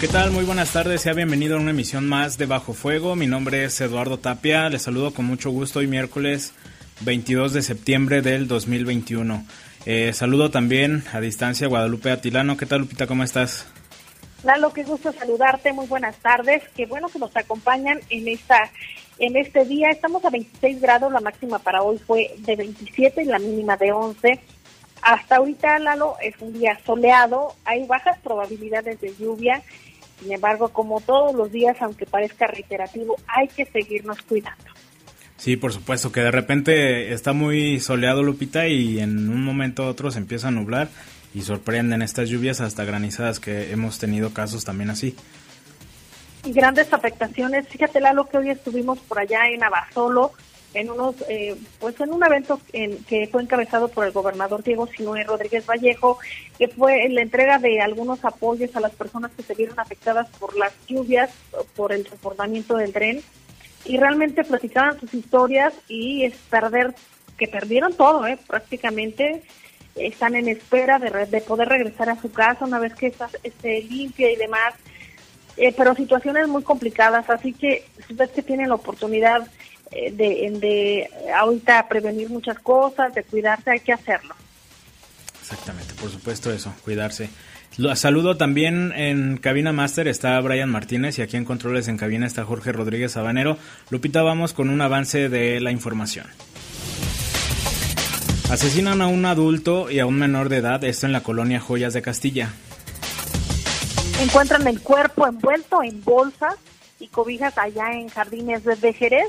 ¿Qué tal? Muy buenas tardes, sea bienvenido a una emisión más de Bajo Fuego. Mi nombre es Eduardo Tapia, les saludo con mucho gusto hoy miércoles 22 de septiembre del 2021. Eh, saludo también a distancia Guadalupe Atilano. ¿Qué tal, Lupita? ¿Cómo estás? Lalo, qué gusto saludarte. Muy buenas tardes. Qué bueno que nos acompañan en esta en este día. Estamos a 26 grados, la máxima para hoy fue de 27 y la mínima de 11. Hasta ahorita, Lalo, es un día soleado, hay bajas probabilidades de lluvia sin embargo, como todos los días, aunque parezca reiterativo, hay que seguirnos cuidando. Sí, por supuesto, que de repente está muy soleado Lupita y en un momento u otro se empieza a nublar y sorprenden estas lluvias hasta granizadas que hemos tenido casos también así. Y grandes afectaciones. Fíjate, Lalo, que hoy estuvimos por allá en Abasolo, en unos eh, pues en un evento en, que fue encabezado por el gobernador Diego Sinue Rodríguez Vallejo que fue la entrega de algunos apoyos a las personas que se vieron afectadas por las lluvias por el desbordamiento del tren. Y realmente platicaban sus historias y es perder que perdieron todo eh, prácticamente están en espera de, de poder regresar a su casa una vez que esté limpia y demás. Eh, pero situaciones muy complicadas así que si usted que tiene la oportunidad de, de ahorita prevenir muchas cosas, de cuidarse, hay que hacerlo. Exactamente, por supuesto eso, cuidarse. Lo saludo también en Cabina Master, está Brian Martínez y aquí en Controles en Cabina está Jorge Rodríguez Sabanero. Lupita, vamos con un avance de la información. Asesinan a un adulto y a un menor de edad, esto en la colonia Joyas de Castilla. Encuentran el cuerpo envuelto en bolsas y cobijas allá en Jardines de Jerez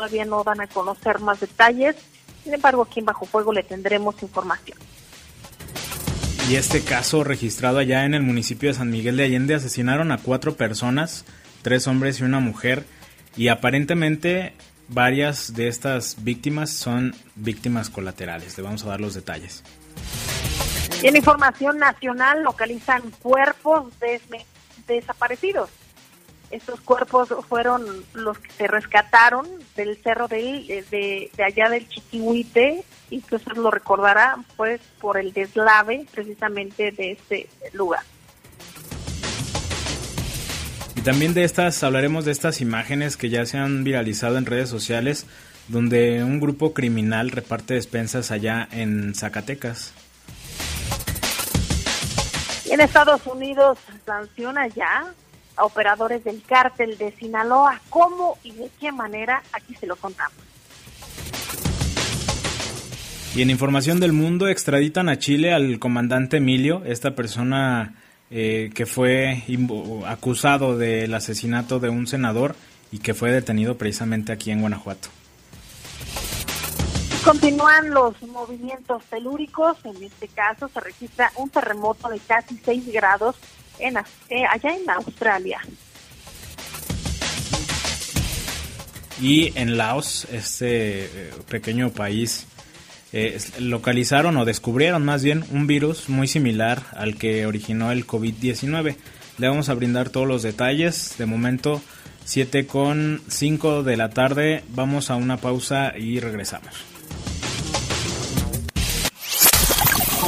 todavía no van a conocer más detalles. Sin embargo, aquí en Bajo Fuego le tendremos información. Y este caso registrado allá en el municipio de San Miguel de Allende asesinaron a cuatro personas, tres hombres y una mujer, y aparentemente varias de estas víctimas son víctimas colaterales. Le vamos a dar los detalles. Y en información nacional localizan cuerpos desaparecidos. Estos cuerpos fueron los que se rescataron del cerro de, de, allá del Chiquihuite y que usted lo recordará pues por el deslave precisamente de este lugar. Y también de estas, hablaremos de estas imágenes que ya se han viralizado en redes sociales, donde un grupo criminal reparte despensas allá en Zacatecas. En Estados Unidos sanciona ya operadores del cártel de Sinaloa. ¿Cómo y de qué manera? Aquí se lo contamos. Y en información del mundo, extraditan a Chile al comandante Emilio, esta persona eh, que fue acusado del asesinato de un senador y que fue detenido precisamente aquí en Guanajuato. Continúan los movimientos telúricos, en este caso se registra un terremoto de casi 6 grados en, eh, allá en Australia. Y en Laos, este eh, pequeño país, eh, localizaron o descubrieron más bien un virus muy similar al que originó el COVID-19. Le vamos a brindar todos los detalles. De momento, 7 con 5 de la tarde. Vamos a una pausa y regresamos.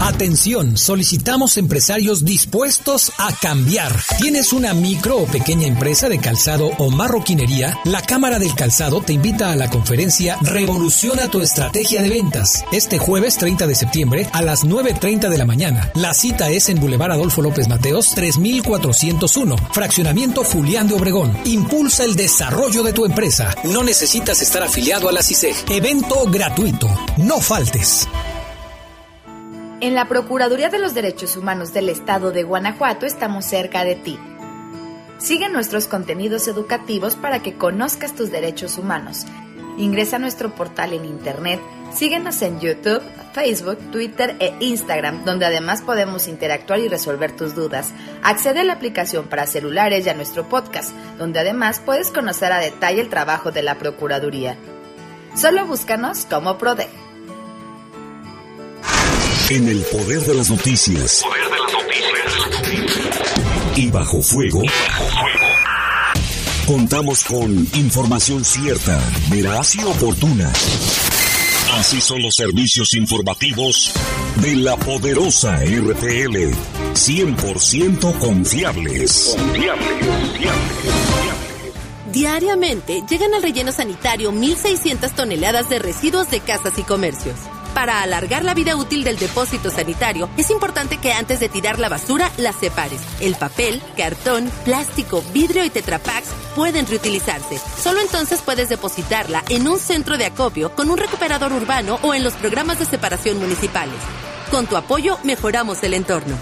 Atención, solicitamos empresarios dispuestos a cambiar. ¿Tienes una micro o pequeña empresa de calzado o marroquinería? La Cámara del Calzado te invita a la conferencia Revoluciona tu estrategia de ventas. Este jueves 30 de septiembre a las 9.30 de la mañana. La cita es en Boulevard Adolfo López Mateos 3401, Fraccionamiento Julián de Obregón. Impulsa el desarrollo de tu empresa. No necesitas estar afiliado a la CISEG. Evento gratuito. No faltes. En la Procuraduría de los Derechos Humanos del Estado de Guanajuato estamos cerca de ti. Sigue nuestros contenidos educativos para que conozcas tus derechos humanos. Ingresa a nuestro portal en internet, síguenos en YouTube, Facebook, Twitter e Instagram, donde además podemos interactuar y resolver tus dudas. Accede a la aplicación para celulares y a nuestro podcast, donde además puedes conocer a detalle el trabajo de la Procuraduría. Solo búscanos como PRODE. En el poder de las noticias. Poder de las noticias. Y bajo fuego. Contamos con información cierta, veraz y oportuna. Así son los servicios informativos de la poderosa RTL. 100% confiables. Confiables, Diariamente llegan al relleno sanitario 1.600 toneladas de residuos de casas y comercios. Para alargar la vida útil del depósito sanitario, es importante que antes de tirar la basura la separes. El papel, cartón, plástico, vidrio y tetrapacks pueden reutilizarse. Solo entonces puedes depositarla en un centro de acopio con un recuperador urbano o en los programas de separación municipales. Con tu apoyo mejoramos el entorno.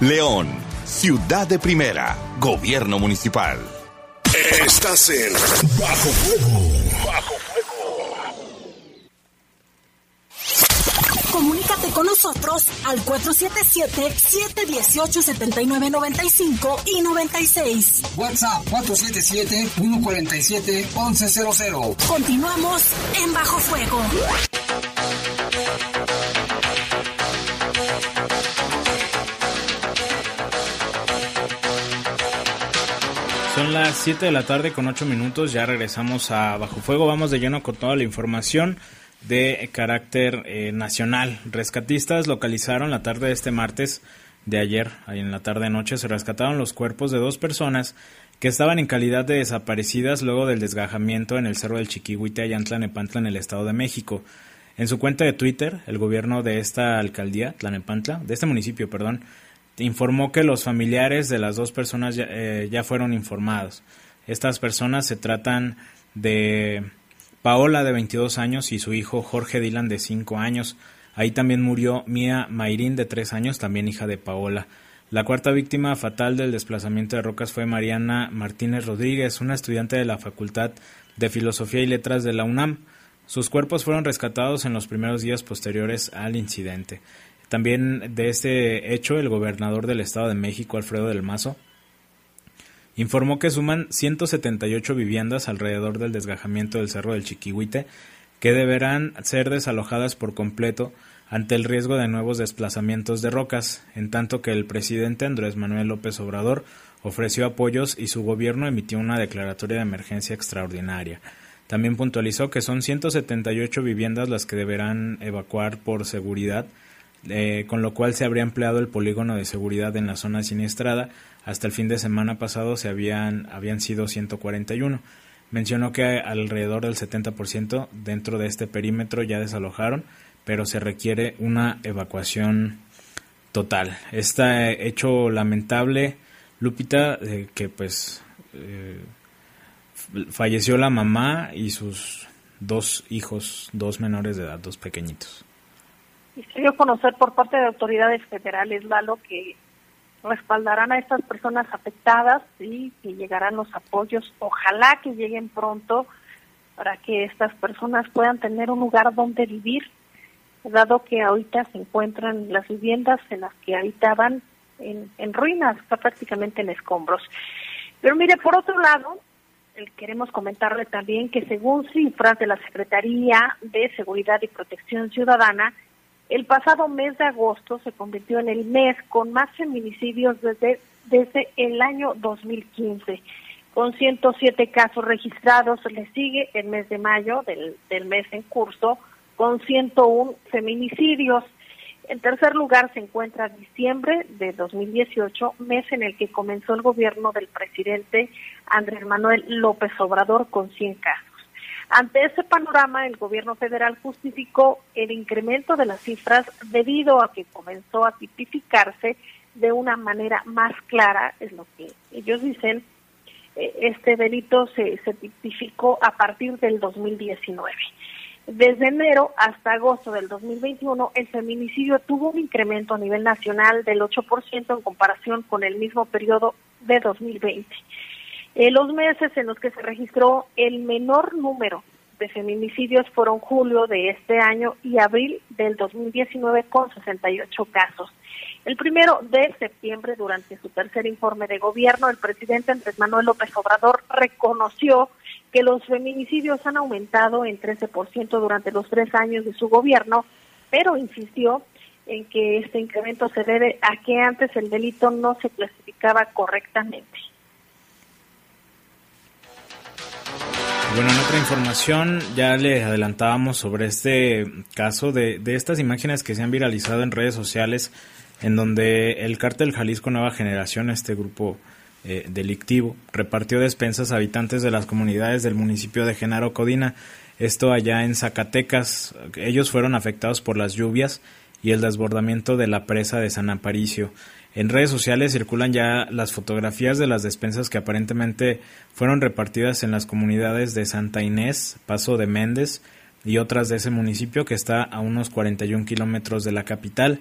León, ciudad de primera, gobierno municipal. Estás en Bajo Fuego. Bajo Comunícate con nosotros al 477-718-7995 y 96. WhatsApp 477-147-1100. Continuamos en Bajo Fuego. Son las 7 de la tarde con 8 minutos, ya regresamos a Bajo Fuego, vamos de lleno con toda la información de carácter eh, nacional. Rescatistas localizaron la tarde de este martes de ayer, en la tarde noche, se rescataron los cuerpos de dos personas que estaban en calidad de desaparecidas luego del desgajamiento en el cerro del Chiquihuite, allá Nepantla, en el Estado de México. En su cuenta de Twitter, el gobierno de esta alcaldía, Tlanepantla, de este municipio, perdón, informó que los familiares de las dos personas ya, eh, ya fueron informados. Estas personas se tratan de Paola de 22 años y su hijo Jorge Dylan de 5 años. Ahí también murió Mía Mayrín de 3 años, también hija de Paola. La cuarta víctima fatal del desplazamiento de rocas fue Mariana Martínez Rodríguez, una estudiante de la Facultad de Filosofía y Letras de la UNAM. Sus cuerpos fueron rescatados en los primeros días posteriores al incidente. También de este hecho, el gobernador del Estado de México, Alfredo del Mazo, informó que suman 178 viviendas alrededor del desgajamiento del Cerro del Chiquihuite que deberán ser desalojadas por completo ante el riesgo de nuevos desplazamientos de rocas, en tanto que el presidente Andrés Manuel López Obrador ofreció apoyos y su gobierno emitió una declaratoria de emergencia extraordinaria. También puntualizó que son 178 viviendas las que deberán evacuar por seguridad, eh, con lo cual se habría empleado el polígono de seguridad en la zona siniestrada, hasta el fin de semana pasado se habían, habían sido 141. Mencionó que alrededor del 70% dentro de este perímetro ya desalojaron, pero se requiere una evacuación total. Este hecho lamentable, Lupita, eh, que pues eh, falleció la mamá y sus dos hijos, dos menores de edad, dos pequeñitos. Y se dio conocer por parte de autoridades federales, Lalo, que respaldarán a estas personas afectadas y que llegarán los apoyos. Ojalá que lleguen pronto para que estas personas puedan tener un lugar donde vivir, dado que ahorita se encuentran las viviendas en las que habitaban en, en ruinas, prácticamente en escombros. Pero mire, por otro lado, queremos comentarle también que según cifras de la Secretaría de Seguridad y Protección Ciudadana, el pasado mes de agosto se convirtió en el mes con más feminicidios desde, desde el año 2015. Con 107 casos registrados, le sigue el mes de mayo del, del mes en curso con 101 feminicidios. En tercer lugar se encuentra diciembre de 2018, mes en el que comenzó el gobierno del presidente Andrés Manuel López Obrador con 100 casos. Ante ese panorama, el gobierno federal justificó el incremento de las cifras debido a que comenzó a tipificarse de una manera más clara, es lo que ellos dicen, eh, este delito se, se tipificó a partir del 2019. Desde enero hasta agosto del 2021, el feminicidio tuvo un incremento a nivel nacional del 8% en comparación con el mismo periodo de 2020. En los meses en los que se registró el menor número de feminicidios fueron julio de este año y abril del 2019 con 68 casos. El primero de septiembre, durante su tercer informe de gobierno, el presidente Andrés Manuel López Obrador reconoció que los feminicidios han aumentado en 13% durante los tres años de su gobierno, pero insistió en que este incremento se debe a que antes el delito no se clasificaba correctamente. Bueno, en otra información ya le adelantábamos sobre este caso de, de estas imágenes que se han viralizado en redes sociales en donde el cártel Jalisco Nueva Generación, este grupo eh, delictivo, repartió despensas a habitantes de las comunidades del municipio de Genaro Codina, esto allá en Zacatecas. Ellos fueron afectados por las lluvias y el desbordamiento de la presa de San Aparicio. En redes sociales circulan ya las fotografías de las despensas que aparentemente fueron repartidas en las comunidades de Santa Inés, Paso de Méndez y otras de ese municipio que está a unos 41 kilómetros de la capital.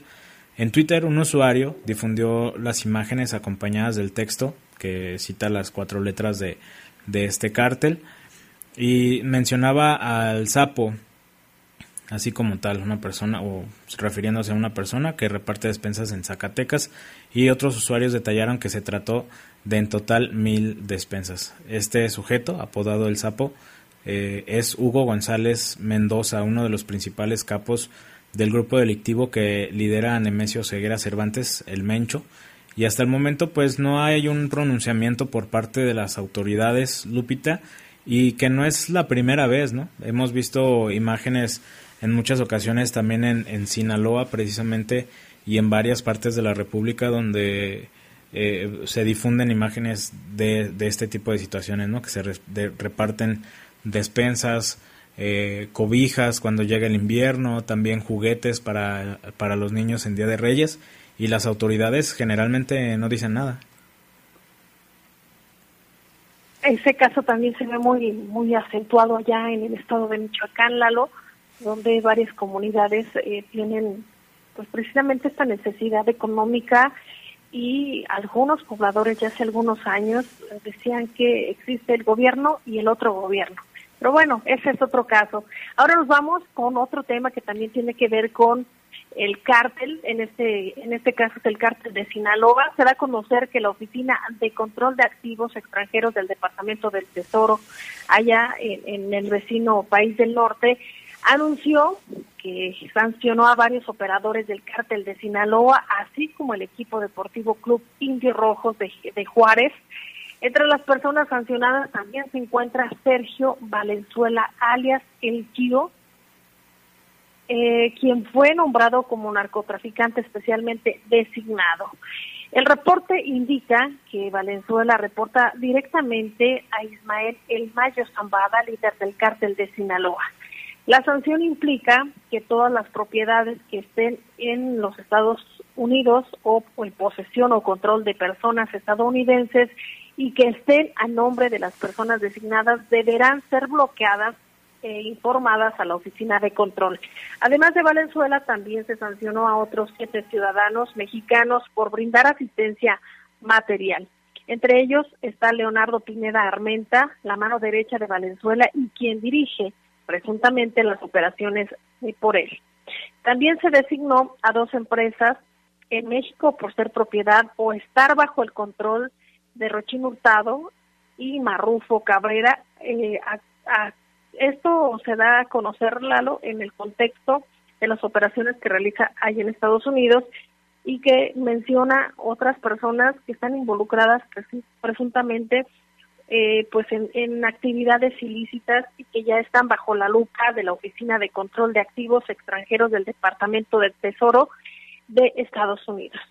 En Twitter, un usuario difundió las imágenes acompañadas del texto que cita las cuatro letras de, de este cártel y mencionaba al sapo, así como tal, una persona, o refiriéndose a una persona que reparte despensas en Zacatecas, y otros usuarios detallaron que se trató de en total mil despensas. Este sujeto, apodado el sapo, eh, es Hugo González Mendoza, uno de los principales capos del grupo delictivo que lidera Nemesio Ceguera Cervantes, el Mencho, y hasta el momento pues no hay un pronunciamiento por parte de las autoridades, Lupita, y que no es la primera vez, ¿no? Hemos visto imágenes en muchas ocasiones también en, en Sinaloa precisamente y en varias partes de la República donde eh, se difunden imágenes de, de, este tipo de situaciones, ¿no? Que se reparten despensas, eh, cobijas cuando llega el invierno, también juguetes para, para los niños en Día de Reyes y las autoridades generalmente no dicen nada. Ese caso también se ve muy muy acentuado allá en el estado de Michoacán, Lalo, donde varias comunidades eh, tienen pues precisamente esta necesidad económica y algunos pobladores ya hace algunos años decían que existe el gobierno y el otro gobierno pero bueno, ese es otro caso. Ahora nos vamos con otro tema que también tiene que ver con el cártel, en este, en este caso es el cártel de Sinaloa. Se da a conocer que la Oficina de Control de Activos Extranjeros del Departamento del Tesoro, allá en, el vecino país del norte, anunció que sancionó a varios operadores del cártel de Sinaloa, así como el equipo deportivo Club Indio Rojos de, de Juárez, entre las personas sancionadas también se encuentra Sergio Valenzuela, alias El Kio, eh, quien fue nombrado como narcotraficante especialmente designado. El reporte indica que Valenzuela reporta directamente a Ismael El Mayo Zambada, líder del cártel de Sinaloa. La sanción implica que todas las propiedades que estén en los Estados Unidos o en posesión o control de personas estadounidenses y que estén a nombre de las personas designadas deberán ser bloqueadas e informadas a la oficina de control. Además de Valenzuela, también se sancionó a otros siete ciudadanos mexicanos por brindar asistencia material. Entre ellos está Leonardo Pineda Armenta, la mano derecha de Valenzuela y quien dirige presuntamente las operaciones por él. También se designó a dos empresas en México por ser propiedad o estar bajo el control de Rochín Hurtado y Marrufo Cabrera. Eh, esto se da a conocer, Lalo, en el contexto de las operaciones que realiza ahí en Estados Unidos y que menciona otras personas que están involucradas presuntamente eh, pues en, en, actividades ilícitas y que ya están bajo la lupa de la Oficina de Control de Activos Extranjeros del Departamento del Tesoro de Estados Unidos.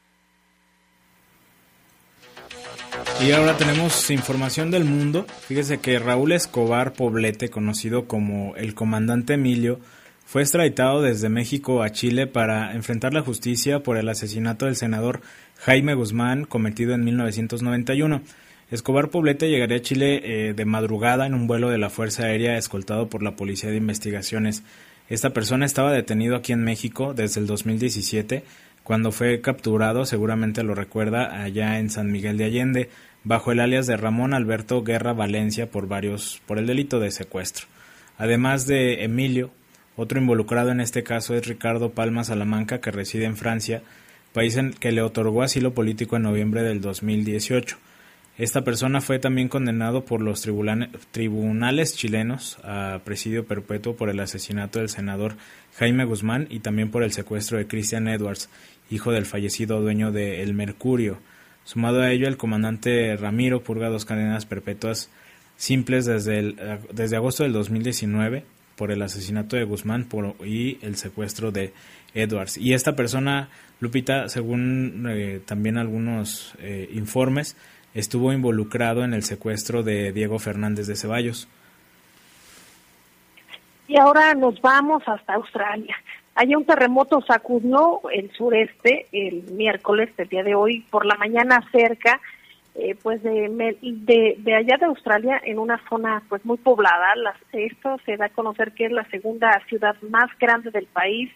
Y ahora tenemos información del mundo. Fíjese que Raúl Escobar Poblete, conocido como el comandante Emilio, fue extraditado desde México a Chile para enfrentar la justicia por el asesinato del senador Jaime Guzmán cometido en 1991. Escobar Poblete llegaría a Chile eh, de madrugada en un vuelo de la Fuerza Aérea escoltado por la Policía de Investigaciones. Esta persona estaba detenido aquí en México desde el 2017, cuando fue capturado, seguramente lo recuerda, allá en San Miguel de Allende, bajo el alias de Ramón Alberto Guerra Valencia por varios por el delito de secuestro. Además de Emilio, otro involucrado en este caso es Ricardo Palma Salamanca, que reside en Francia, país en que le otorgó asilo político en noviembre del 2018. Esta persona fue también condenado por los tribunales chilenos a presidio perpetuo por el asesinato del senador Jaime Guzmán y también por el secuestro de Christian Edwards, hijo del fallecido dueño de El Mercurio. Sumado a ello, el comandante Ramiro purga dos cadenas perpetuas simples desde, desde agosto del 2019 por el asesinato de Guzmán y el secuestro de Edwards. Y esta persona, Lupita, según eh, también algunos eh, informes, estuvo involucrado en el secuestro de Diego Fernández de Ceballos. Y ahora nos vamos hasta Australia. Allá un terremoto sacudió el sureste el miércoles, el día de hoy, por la mañana cerca eh, pues de, de, allá de Australia en una zona pues muy poblada. esto se da a conocer que es la segunda ciudad más grande del país.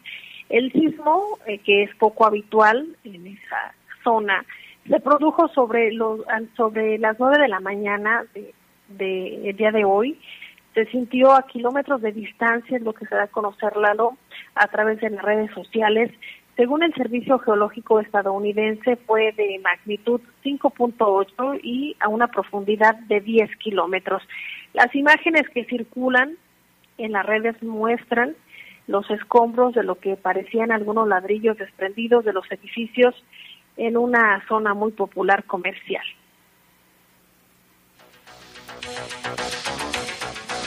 El sismo, eh, que es poco habitual en esa zona, se produjo sobre los sobre las nueve de la mañana de, de día de hoy. Se sintió a kilómetros de distancia, es lo que se da a conocer Lalo a través de las redes sociales. Según el Servicio Geológico estadounidense, fue de magnitud 5.8 y a una profundidad de 10 kilómetros. Las imágenes que circulan en las redes muestran los escombros de lo que parecían algunos ladrillos desprendidos de los edificios en una zona muy popular comercial.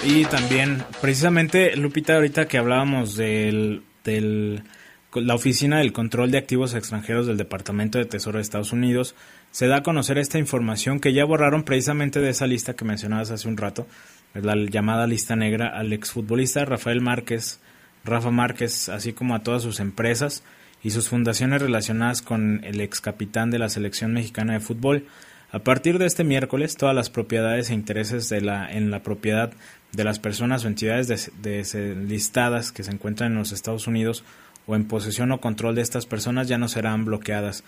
Y también, precisamente, Lupita, ahorita que hablábamos del, del la Oficina del Control de Activos Extranjeros del Departamento de Tesoro de Estados Unidos se da a conocer esta información que ya borraron precisamente de esa lista que mencionabas hace un rato, la llamada lista negra al exfutbolista Rafael Márquez, Rafa Márquez, así como a todas sus empresas y sus fundaciones relacionadas con el ex capitán de la selección mexicana de fútbol. A partir de este miércoles, todas las propiedades e intereses de la, en la propiedad de las personas o entidades listadas que se encuentran en los Estados Unidos o en posesión o control de estas personas ya no serán bloqueadas.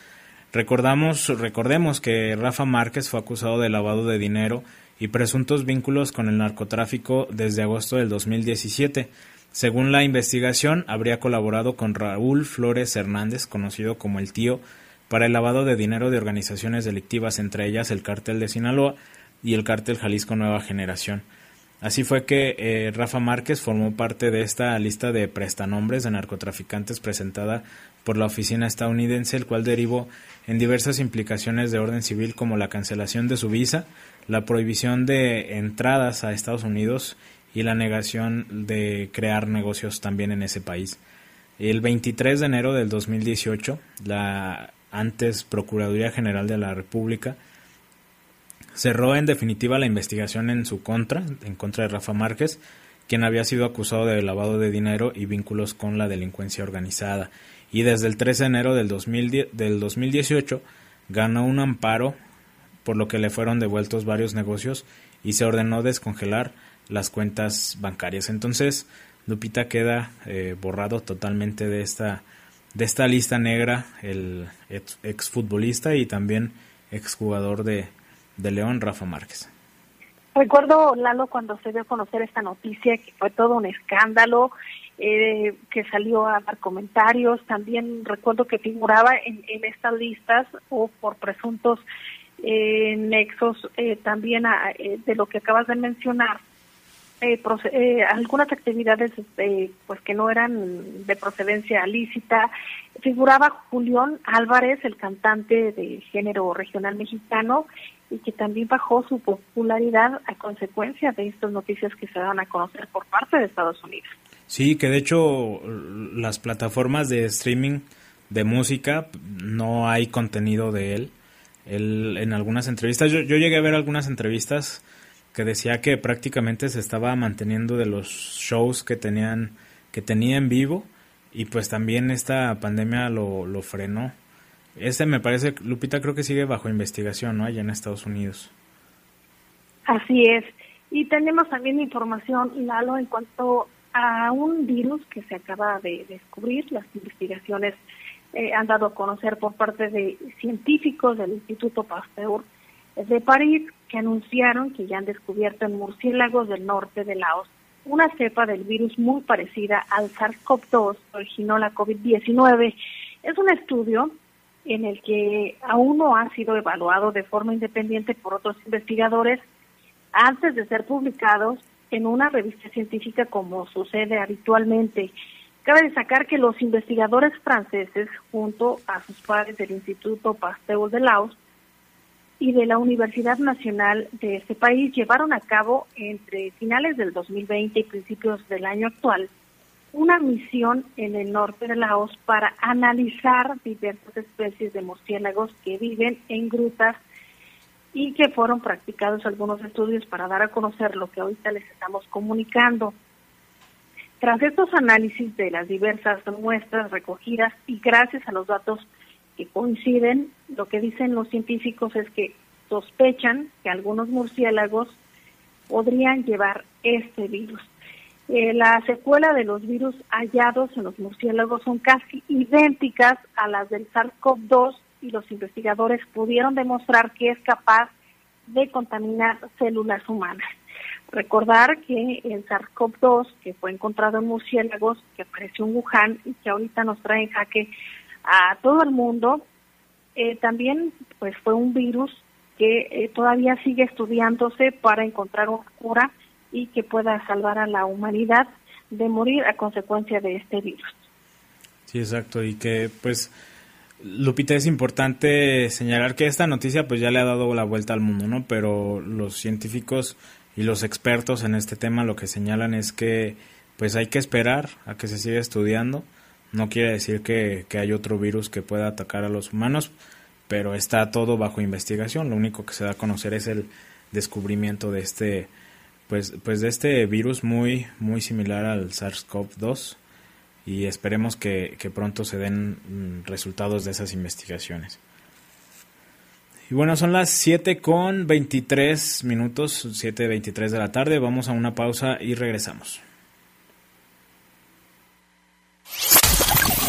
Recordamos, recordemos que Rafa Márquez fue acusado de lavado de dinero y presuntos vínculos con el narcotráfico desde agosto del 2017. Según la investigación, habría colaborado con Raúl Flores Hernández, conocido como el tío, para el lavado de dinero de organizaciones delictivas, entre ellas el cártel de Sinaloa y el cártel Jalisco Nueva Generación. Así fue que eh, Rafa Márquez formó parte de esta lista de prestanombres de narcotraficantes presentada por la oficina estadounidense, el cual derivó en diversas implicaciones de orden civil como la cancelación de su visa, la prohibición de entradas a Estados Unidos y la negación de crear negocios también en ese país. El 23 de enero del 2018, la antes Procuraduría General de la República cerró en definitiva la investigación en su contra, en contra de Rafa Márquez, quien había sido acusado de lavado de dinero y vínculos con la delincuencia organizada. Y desde el 13 de enero del, 2010, del 2018 ganó un amparo por lo que le fueron devueltos varios negocios y se ordenó descongelar las cuentas bancarias. Entonces, Lupita queda eh, borrado totalmente de esta, de esta lista negra, el exfutbolista y también exjugador de, de León, Rafa Márquez. Recuerdo, Lalo, cuando se dio a conocer esta noticia, que fue todo un escándalo, eh, que salió a dar comentarios. También recuerdo que figuraba en, estas listas o por presuntos eh, nexos eh, también de lo que acabas de mencionar. Algunas actividades este, pues que no eran de procedencia lícita figuraba Julián Álvarez el cantante de género regional mexicano y que también bajó su popularidad a consecuencia de estas noticias que se dan a conocer por parte de Estados Unidos. Sí, que de hecho las plataformas de streaming de música, no hay contenido de él. Él en algunas entrevistas, yo llegué a ver algunas entrevistas que decía que prácticamente se estaba manteniendo de los shows que tenían que tenía en vivo y pues también esta pandemia lo, lo frenó. Este me parece, Lupita, creo que sigue bajo investigación, ¿no? Allá en Estados Unidos. Así es. Y tenemos también información, Lalo, en cuanto a un virus que se acaba de descubrir. Las investigaciones eh, han dado a conocer por parte de científicos del Instituto Pasteur de París que anunciaron que ya han descubierto en murciélagos del norte de Laos una cepa del virus muy parecida al SARS-CoV-2 que originó la COVID-19. Es un estudio en el que aún no ha sido evaluado de forma independiente por otros investigadores antes de ser publicados en una revista científica como sucede habitualmente. Cabe destacar que los investigadores franceses, junto a sus padres del Instituto Pasteur de Laos, y de la Universidad Nacional de este país llevaron a cabo entre finales del 2020 y principios del año actual una misión en el norte de Laos para analizar diversas especies de murciélagos que viven en grutas y que fueron practicados algunos estudios para dar a conocer lo que ahorita les estamos comunicando. Tras estos análisis de las diversas muestras recogidas y gracias a los datos que coinciden, lo que dicen los científicos es que sospechan que algunos murciélagos podrían llevar este virus. Eh, la secuela de los virus hallados en los murciélagos son casi idénticas a las del SARS-CoV-2 y los investigadores pudieron demostrar que es capaz de contaminar células humanas. Recordar que el SARS-CoV-2, que fue encontrado en murciélagos, que apareció en Wuhan y que ahorita nos trae en jaque a todo el mundo. Eh, también pues fue un virus que eh, todavía sigue estudiándose para encontrar una cura y que pueda salvar a la humanidad de morir a consecuencia de este virus. Sí, exacto, y que pues Lupita es importante señalar que esta noticia pues ya le ha dado la vuelta al mundo, ¿no? Pero los científicos y los expertos en este tema lo que señalan es que pues hay que esperar a que se siga estudiando no quiere decir que, hay otro virus que pueda atacar a los humanos, pero está todo bajo investigación. Lo único que se da a conocer es el descubrimiento de este, pues, pues de este virus muy, muy similar al SARS-CoV-2 y esperemos que, que, pronto se den mm, resultados de esas investigaciones. Y bueno, son las 7 con 23 minutos, 7.23 de la tarde. Vamos a una pausa y regresamos.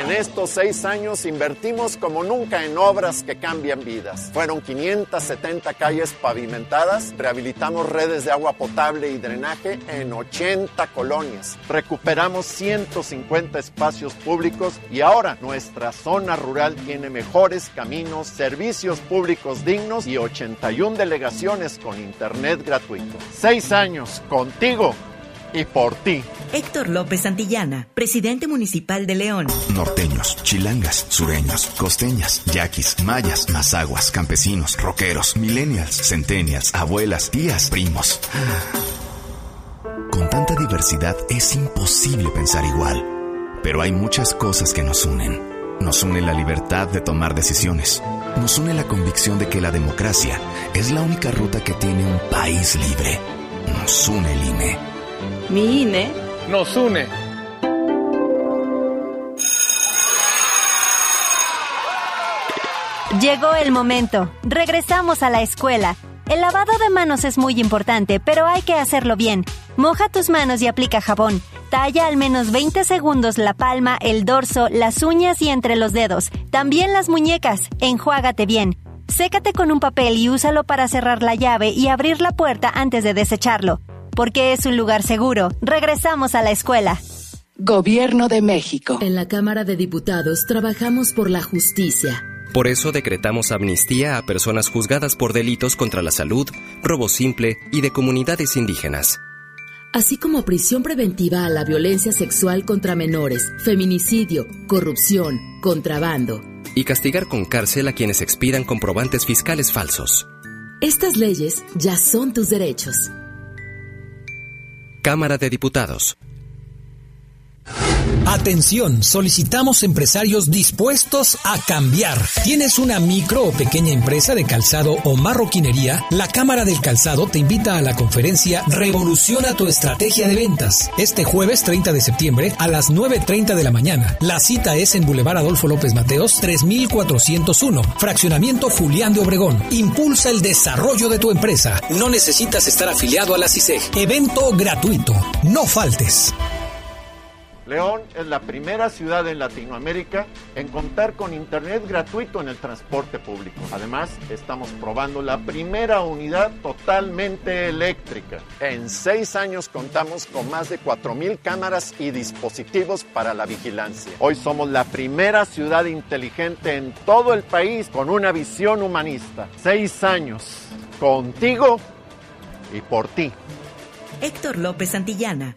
en estos seis años invertimos como nunca en obras que cambian vidas. Fueron 570 calles pavimentadas, rehabilitamos redes de agua potable y drenaje en 80 colonias, recuperamos 150 espacios públicos y ahora nuestra zona rural tiene mejores caminos, servicios públicos dignos y 81 delegaciones con internet gratuito. Seis años contigo y por ti. Héctor López Santillana, presidente municipal de León. Norteños, chilangas, sureños, costeñas, yaquis, mayas, mazaguas, campesinos, roqueros, millennials, centennials, abuelas, tías, primos. Con tanta diversidad es imposible pensar igual. Pero hay muchas cosas que nos unen. Nos une la libertad de tomar decisiones. Nos une la convicción de que la democracia es la única ruta que tiene un país libre. Nos une el INE. Mi INE nos une. Llegó el momento. Regresamos a la escuela. El lavado de manos es muy importante, pero hay que hacerlo bien. Moja tus manos y aplica jabón. Talla al menos 20 segundos la palma, el dorso, las uñas y entre los dedos. También las muñecas. Enjuágate bien. Sécate con un papel y úsalo para cerrar la llave y abrir la puerta antes de desecharlo porque es un lugar seguro. Regresamos a la escuela. Gobierno de México. En la Cámara de Diputados trabajamos por la justicia. Por eso decretamos amnistía a personas juzgadas por delitos contra la salud, robo simple y de comunidades indígenas. así como prisión preventiva a la violencia sexual contra menores, feminicidio, corrupción, contrabando. Y castigar con cárcel a quienes expidan comprobantes fiscales falsos. Estas leyes ya son tus derechos. Cámara de Diputados. Atención, solicitamos empresarios dispuestos a cambiar. ¿Tienes una micro o pequeña empresa de calzado o marroquinería? La Cámara del Calzado te invita a la conferencia Revoluciona tu estrategia de ventas. Este jueves 30 de septiembre a las 9.30 de la mañana. La cita es en Boulevard Adolfo López Mateos 3401, Fraccionamiento Julián de Obregón. Impulsa el desarrollo de tu empresa. No necesitas estar afiliado a la CISEG. Evento gratuito. No faltes. León es la primera ciudad en Latinoamérica en contar con internet gratuito en el transporte público. Además, estamos probando la primera unidad totalmente eléctrica. En seis años contamos con más de 4.000 cámaras y dispositivos para la vigilancia. Hoy somos la primera ciudad inteligente en todo el país con una visión humanista. Seis años contigo y por ti. Héctor López Santillana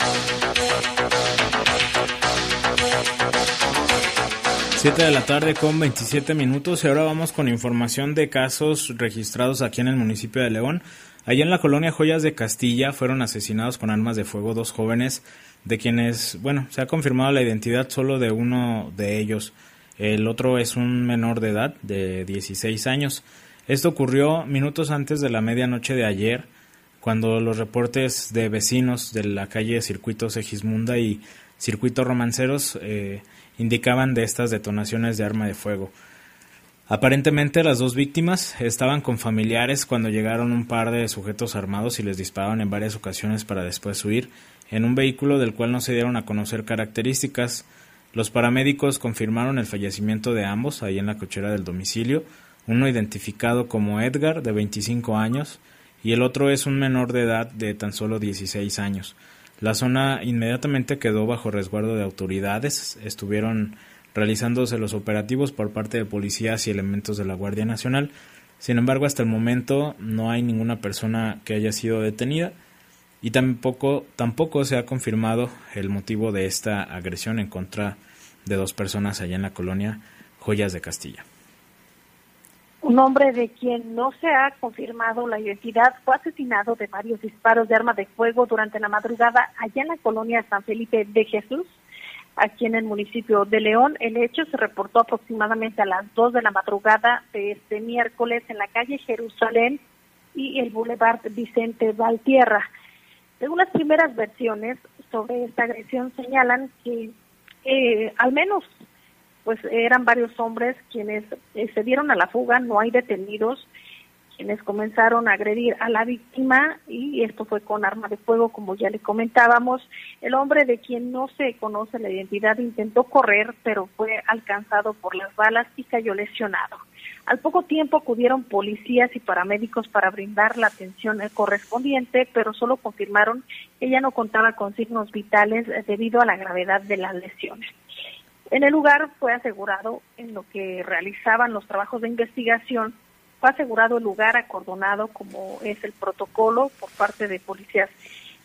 7 de la tarde con 27 minutos y ahora vamos con información de casos registrados aquí en el municipio de León. Allá en la colonia Joyas de Castilla fueron asesinados con armas de fuego dos jóvenes de quienes, bueno, se ha confirmado la identidad solo de uno de ellos. El otro es un menor de edad de 16 años. Esto ocurrió minutos antes de la medianoche de ayer, cuando los reportes de vecinos de la calle Circuito Segismunda y Circuito Romanceros eh, indicaban de estas detonaciones de arma de fuego. Aparentemente las dos víctimas estaban con familiares cuando llegaron un par de sujetos armados y les dispararon en varias ocasiones para después huir en un vehículo del cual no se dieron a conocer características. Los paramédicos confirmaron el fallecimiento de ambos ahí en la cochera del domicilio, uno identificado como Edgar de 25 años y el otro es un menor de edad de tan solo 16 años. La zona inmediatamente quedó bajo resguardo de autoridades. Estuvieron realizándose los operativos por parte de policías y elementos de la Guardia Nacional. Sin embargo, hasta el momento no hay ninguna persona que haya sido detenida y tampoco, tampoco se ha confirmado el motivo de esta agresión en contra de dos personas allá en la colonia Joyas de Castilla. Un hombre de quien no se ha confirmado la identidad fue asesinado de varios disparos de arma de fuego durante la madrugada allá en la colonia San Felipe de Jesús, aquí en el municipio de León. El hecho se reportó aproximadamente a las 2 de la madrugada de este miércoles en la calle Jerusalén y el Boulevard Vicente Valtierra. Según las primeras versiones sobre esta agresión señalan que eh, al menos pues eran varios hombres quienes eh, se dieron a la fuga, no hay detenidos, quienes comenzaron a agredir a la víctima y esto fue con arma de fuego, como ya le comentábamos. El hombre de quien no se conoce la identidad intentó correr, pero fue alcanzado por las balas y cayó lesionado. Al poco tiempo acudieron policías y paramédicos para brindar la atención correspondiente, pero solo confirmaron que ella no contaba con signos vitales debido a la gravedad de las lesiones. En el lugar fue asegurado, en lo que realizaban los trabajos de investigación, fue asegurado el lugar acordonado como es el protocolo por parte de policías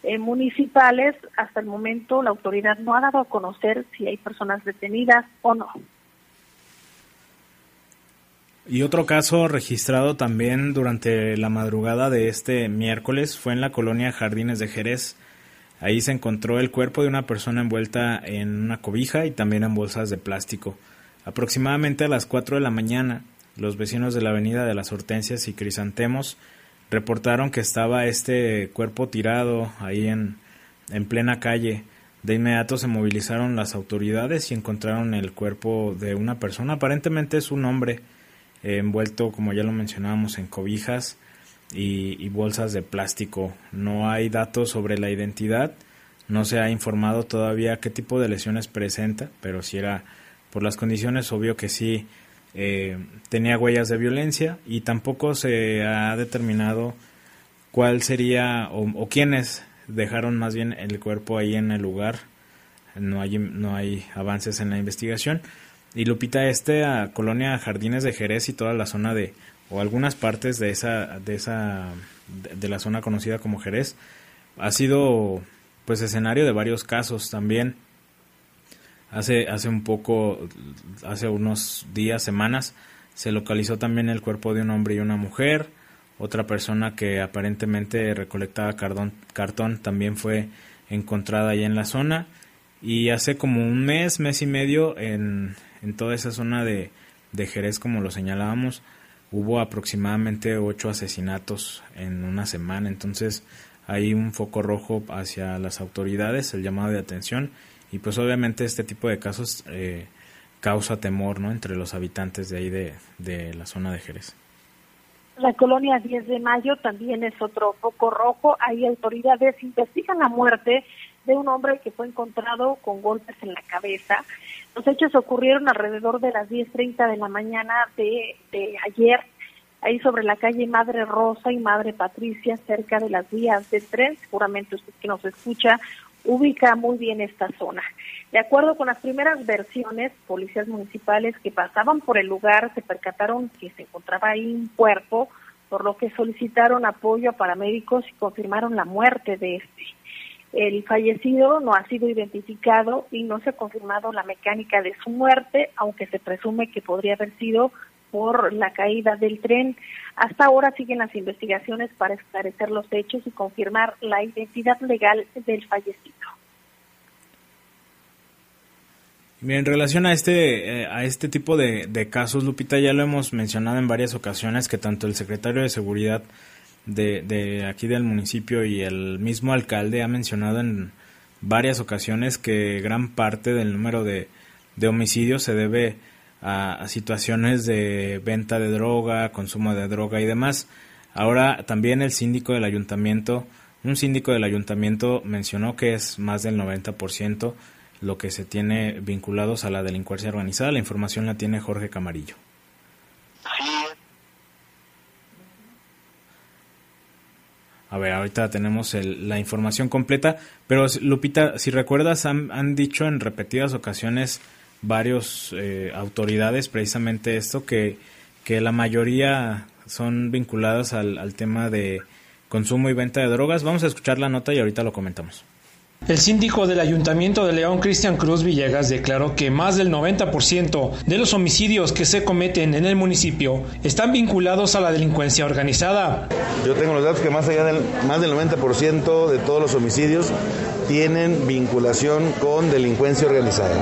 eh, municipales. Hasta el momento la autoridad no ha dado a conocer si hay personas detenidas o no. Y otro caso registrado también durante la madrugada de este miércoles fue en la colonia Jardines de Jerez. Ahí se encontró el cuerpo de una persona envuelta en una cobija y también en bolsas de plástico. Aproximadamente a las 4 de la mañana, los vecinos de la avenida de las Hortensias y Crisantemos reportaron que estaba este cuerpo tirado ahí en, en plena calle. De inmediato se movilizaron las autoridades y encontraron el cuerpo de una persona, aparentemente es un hombre eh, envuelto, como ya lo mencionábamos, en cobijas y, bolsas de plástico. No hay datos sobre la identidad, no se ha informado todavía qué tipo de lesiones presenta, pero si era por las condiciones, obvio que sí eh, tenía huellas de violencia y tampoco se ha determinado cuál sería o, o quiénes dejaron más bien el cuerpo ahí en el lugar. No hay, no hay avances en la investigación. Y Lupita, este a Colonia Jardines de Jerez y toda la zona de, o algunas partes de esa, de esa, de, la zona conocida como Jerez, ha sido pues escenario de varios casos también. Hace, hace un poco, hace unos días, semanas, se localizó también el cuerpo de un hombre y una mujer. Otra persona que aparentemente recolectaba cartón, también fue encontrada ahí en la zona. Y hace como un mes, mes y medio, en, en toda esa zona de, de Jerez, como lo señalábamos, hubo aproximadamente ocho asesinatos en una semana. Entonces hay un foco rojo hacia las autoridades, el llamado de atención. Y pues obviamente este tipo de casos eh, causa temor ¿no? entre los habitantes de ahí de, de la zona de Jerez. La colonia 10 de mayo también es otro foco rojo. Hay autoridades investigan la muerte de un hombre que fue encontrado con golpes en la cabeza. Los hechos ocurrieron alrededor de las 10.30 de la mañana de, de ayer, ahí sobre la calle Madre Rosa y Madre Patricia, cerca de las vías del tren. Seguramente usted que nos escucha ubica muy bien esta zona. De acuerdo con las primeras versiones, policías municipales que pasaban por el lugar se percataron que se encontraba ahí un cuerpo, por lo que solicitaron apoyo a paramédicos y confirmaron la muerte de este. El fallecido no ha sido identificado y no se ha confirmado la mecánica de su muerte, aunque se presume que podría haber sido por la caída del tren. Hasta ahora siguen las investigaciones para esclarecer los hechos y confirmar la identidad legal del fallecido. en relación a este, eh, a este tipo de, casos, Lupita, ya lo hemos mencionado en varias ocasiones que tanto el secretario de Seguridad de, de aquí del municipio y el mismo alcalde ha mencionado en varias ocasiones que gran parte del número de, de homicidios se debe a, situaciones de venta de droga, consumo de droga y demás. Ahora también el síndico del ayuntamiento, un síndico del ayuntamiento mencionó que es más del 90% lo que se tiene vinculados a la delincuencia organizada. La información la tiene Jorge Camarillo. A ver, ahorita tenemos la información completa, pero Lupita, si recuerdas, han, dicho en repetidas ocasiones varios eh, autoridades precisamente esto, que, que la mayoría son vinculadas al tema de consumo y venta de drogas. Vamos a escuchar la nota y ahorita lo comentamos. El síndico del Ayuntamiento de León, Cristian Cruz Villegas, declaró que más del 90% de los homicidios que se cometen en el municipio están vinculados a la delincuencia organizada. Yo tengo los datos que más allá del más del 90% de todos los homicidios tienen vinculación con delincuencia organizada,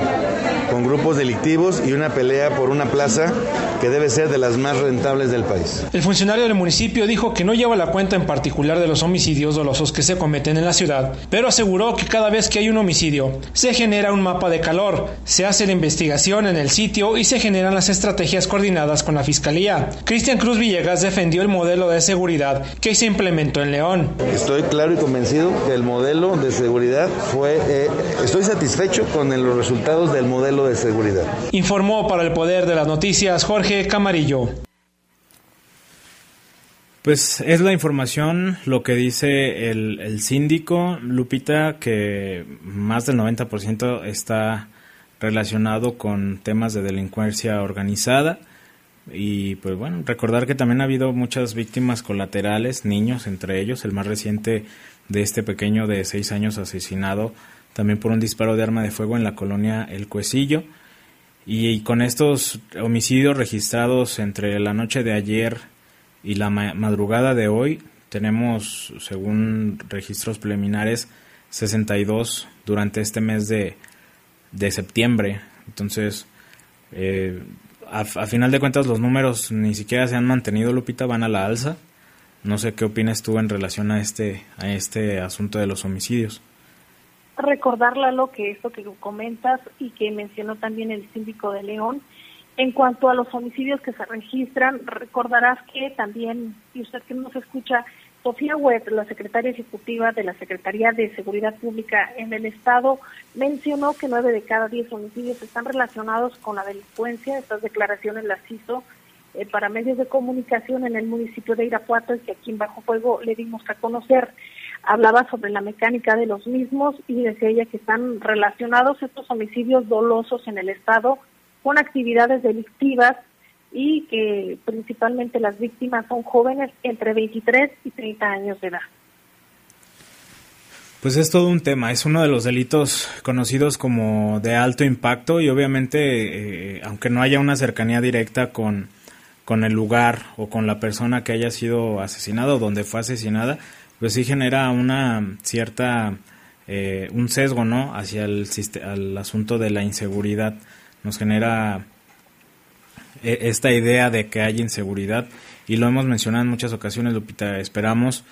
con grupos delictivos y una pelea por una plaza que debe ser de las más rentables del país. El funcionario del municipio dijo que no lleva la cuenta en particular de los homicidios dolosos que se cometen en la ciudad, pero aseguró que cada vez que hay un homicidio se genera un mapa de calor, se hace la investigación en el sitio y se generan las estrategias coordinadas con la fiscalía. Cristian Cruz Villegas defendió el modelo de seguridad que se implementó en León. Estoy claro y convencido que el modelo de seguridad fue, eh, estoy satisfecho con los resultados del modelo de seguridad. Informó para el Poder de las Noticias Jorge Camarillo. Pues es la información, lo que dice el, el síndico Lupita, que más del 90% está relacionado con temas de delincuencia organizada. Y pues bueno, recordar que también ha habido muchas víctimas colaterales, niños entre ellos, el más reciente de este pequeño de seis años asesinado también por un disparo de arma de fuego en la colonia El Cuecillo. Y, con estos homicidios registrados entre la noche de ayer y la madrugada de hoy, tenemos, según registros preliminares, 62 durante este mes de, de septiembre. Entonces, eh, a, a, final de cuentas los números ni siquiera se han mantenido, Lupita, van a la alza. No sé qué opinas tú en relación a este, a este asunto de los homicidios. Recordarle lo que esto que comentas y que mencionó también el síndico de León, en cuanto a los homicidios que se registran, recordarás que también, y usted que nos escucha, Sofía Webb, la secretaria ejecutiva de la Secretaría de Seguridad Pública en el Estado, mencionó que nueve de cada diez homicidios están relacionados con la delincuencia. Estas declaraciones las hizo eh, para medios de comunicación en el municipio de Irapuato y que aquí en Bajo Fuego le dimos a conocer. Hablaba sobre la mecánica de los mismos y decía ella que están relacionados estos homicidios dolosos en el Estado con actividades delictivas y que principalmente las víctimas son jóvenes entre 23 y 30 años de edad. Pues es todo un tema, es uno de los delitos conocidos como de alto impacto y obviamente, eh, aunque no haya una cercanía directa con, con el lugar o con la persona que haya sido asesinada o donde fue asesinada, pues sí genera una cierta, eh, un sesgo, ¿no? Hacia el, asunto de la inseguridad. Nos genera e, esta idea de que hay inseguridad y lo hemos mencionado en muchas ocasiones, Lupita, esperamos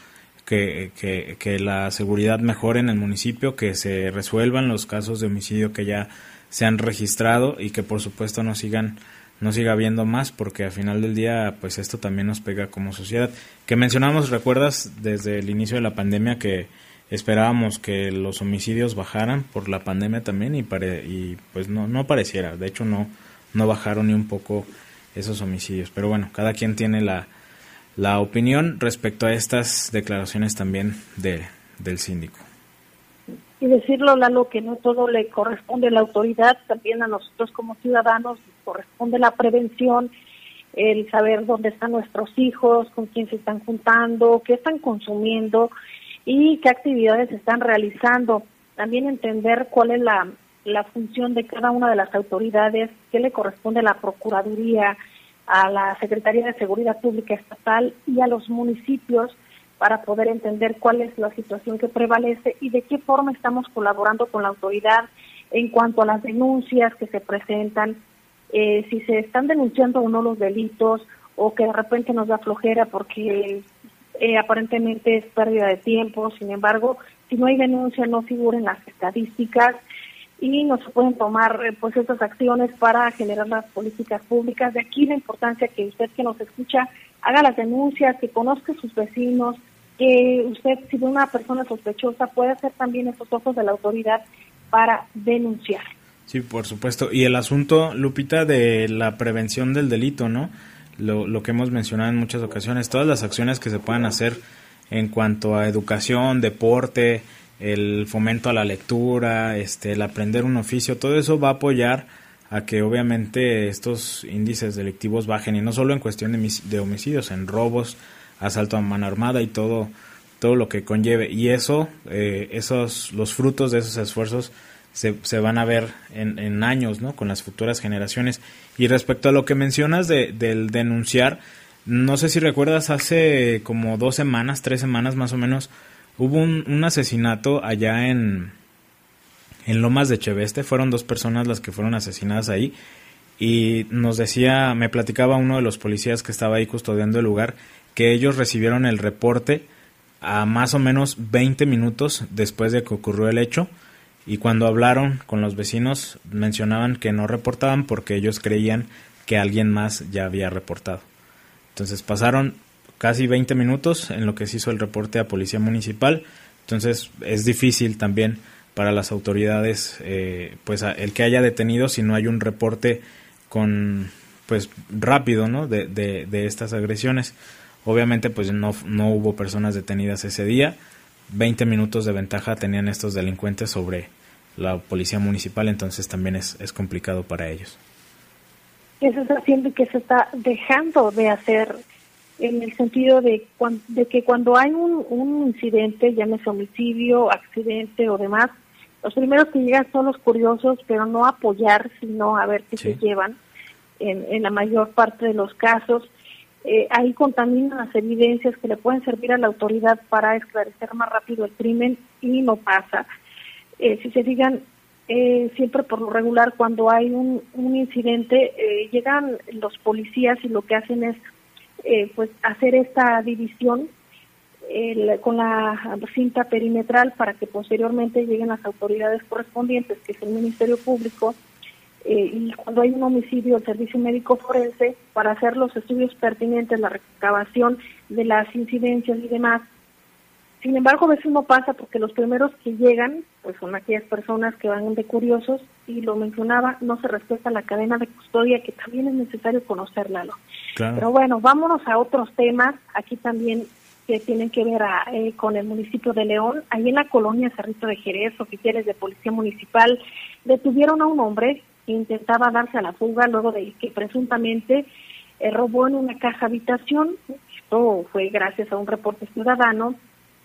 que, que, la seguridad mejore en el municipio, que se resuelvan los casos de homicidio que ya se han registrado y que por supuesto no sigan no siga habiendo más porque al final del día pues esto también nos pega como sociedad que mencionamos recuerdas desde el inicio de la pandemia que esperábamos que los homicidios bajaran por la pandemia también y, y pues no, no pareciera de hecho no no bajaron ni un poco esos homicidios. Pero bueno, cada quien tiene la, la opinión respecto a estas declaraciones también de, del síndico. Y decirlo, Lalo, que no todo le corresponde a la autoridad, también a nosotros como ciudadanos corresponde la prevención, el saber dónde están nuestros hijos, con quién se están juntando, qué están consumiendo y qué actividades están realizando. También entender cuál es la, la función de cada una de las autoridades, qué le corresponde a la Procuraduría, a la Secretaría de Seguridad Pública Estatal y a los municipios para poder entender cuál es la situación que prevalece y de qué forma estamos colaborando con la autoridad en cuanto a las denuncias que se presentan, eh, si se están denunciando o no los delitos o que de repente nos da flojera porque eh, aparentemente es pérdida de tiempo, sin embargo, si no hay denuncia no figuren las estadísticas y no se pueden tomar eh, pues estas acciones para generar las políticas públicas. De aquí la importancia que usted que nos escucha haga las denuncias, que conozca a sus vecinos, que usted si ve una persona sospechosa puede hacer también esos ojos de la autoridad para denunciar. Sí, por supuesto. Y el asunto, Lupita, de la prevención del delito, ¿no? Lo, lo que hemos mencionado en muchas ocasiones, todas las acciones que se puedan hacer en cuanto a educación, deporte, el fomento a la lectura, este, el aprender un oficio, todo eso va a apoyar a que obviamente estos índices delictivos bajen y no solo en cuestión de, homicidios, en robos, asalto a mano armada y todo todo lo que conlleve y eso eh, esos los frutos de esos esfuerzos se, se van a ver en, en, años no con las futuras generaciones y respecto a lo que mencionas de, del denunciar no sé si recuerdas hace como dos semanas tres semanas más o menos Hubo un, asesinato allá en, en Lomas de Cheveste. Fueron dos personas las que fueron asesinadas ahí. Y nos decía, me platicaba uno de los policías que estaba ahí custodiando el lugar, que ellos recibieron el reporte a más o menos 20 minutos después de que ocurrió el hecho. Y cuando hablaron con los vecinos mencionaban que no reportaban porque ellos creían que alguien más ya había reportado. Entonces pasaron casi 20 minutos en lo que se hizo el reporte a Policía Municipal. Entonces es difícil también para las autoridades eh, pues el que haya detenido si no hay un reporte con pues rápido ¿no? de, de, estas agresiones. Obviamente pues no, no hubo personas detenidas ese día. 20 minutos de ventaja tenían estos delincuentes sobre la policía municipal, entonces también es, es complicado para ellos. ¿Qué se está haciendo y qué se está dejando de hacer en el sentido de, de que cuando hay un, un incidente, llámese homicidio, accidente o demás, los primeros que llegan son los curiosos, pero no apoyar, sino a ver qué se llevan en, en la mayor parte de los casos. Eh, ahí contaminan las evidencias que le pueden servir a la autoridad para esclarecer más rápido el crimen y no pasa. Eh, si se fijan, eh, siempre por lo regular cuando hay un, un incidente, llegan los policías y lo que hacen es eh, pues hacer esta división con la cinta perimetral para que posteriormente lleguen las autoridades correspondientes, que es el Ministerio Público, eh, y cuando hay un homicidio, el Servicio Médico Forense, para hacer los estudios pertinentes, la recabación de las incidencias y demás, Sin embargo, a veces no pasa porque los primeros que llegan, pues son aquellas personas que van de curiosos y lo mencionaba, no se respeta la cadena de custodia que también es necesario conocerla. ¿no? Pero bueno, vámonos a otros temas. Aquí también que tienen que ver eh, con el municipio de León. Ahí en la colonia Cerrito de Jerez, oficiales de policía municipal detuvieron a un hombre intentaba darse a la fuga luego de que presuntamente eh, robó en una caja habitación. Esto fue gracias a un reporte ciudadano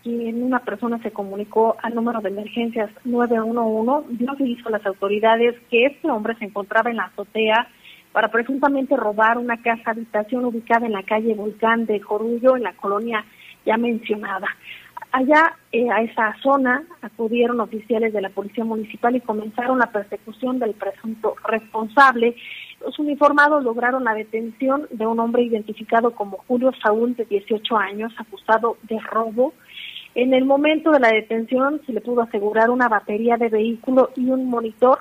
quien una persona se comunicó al número de emergencias 911, dio aviso a las autoridades que este hombre se encontraba en la azotea para presuntamente robar una casa habitación ubicada en la calle Volcán de Jorullo, en la colonia ya mencionada. Allá eh, a esa zona acudieron oficiales de la Policía Municipal y comenzaron la persecución del presunto responsable. Los uniformados lograron la detención de un hombre identificado como Julio Saúl, de 18 años, acusado de robo. En el momento de la detención se le pudo asegurar una batería de vehículo y un monitor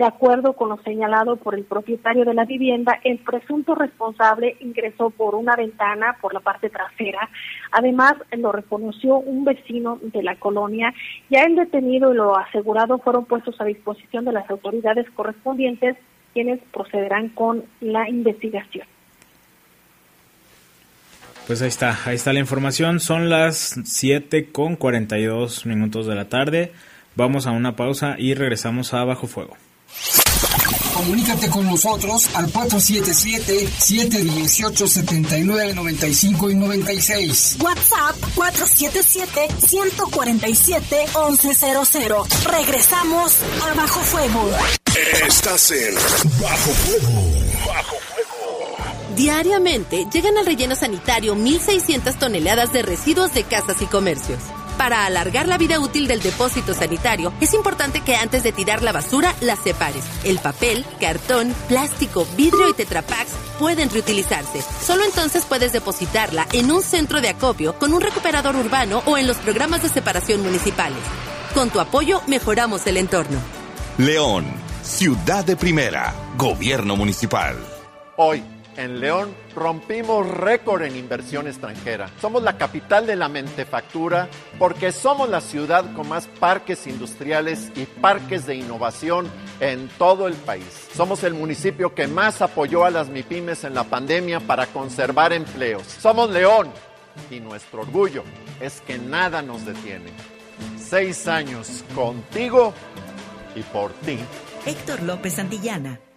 de acuerdo con lo señalado por el propietario de la vivienda, el presunto responsable ingresó por una ventana por la parte trasera. Además, lo reconoció un vecino de la colonia. Ya el detenido y lo asegurado fueron puestos a disposición de las autoridades correspondientes, quienes procederán con la investigación. Pues ahí está, ahí está la información. Son las 7 con 42 minutos de la tarde. Vamos a una pausa y regresamos a Bajo Fuego. Comunícate con nosotros al 477-718-7995 y 96. WhatsApp 477-147-1100. Regresamos a Bajo Fuego. Estás en Bajo Fuego. Bajo Fuego. Diariamente llegan al relleno sanitario 1.600 toneladas de residuos de casas y comercios. Para alargar la vida útil del depósito sanitario, es importante que antes de tirar la basura la separes. El papel, cartón, plástico, vidrio y tetrapacks pueden reutilizarse. Solo entonces puedes depositarla en un centro de acopio con un recuperador urbano o en los programas de separación municipales. Con tu apoyo mejoramos el entorno. León, ciudad de primera, gobierno municipal. Hoy en León rompimos récord en inversión extranjera. Somos la capital de la mentefactura porque somos la ciudad con más parques industriales y parques de innovación en todo el país. Somos el municipio que más apoyó a las MIPIMES en la pandemia para conservar empleos. Somos León y nuestro orgullo es que nada nos detiene. Seis años contigo y por ti. Héctor López Santillana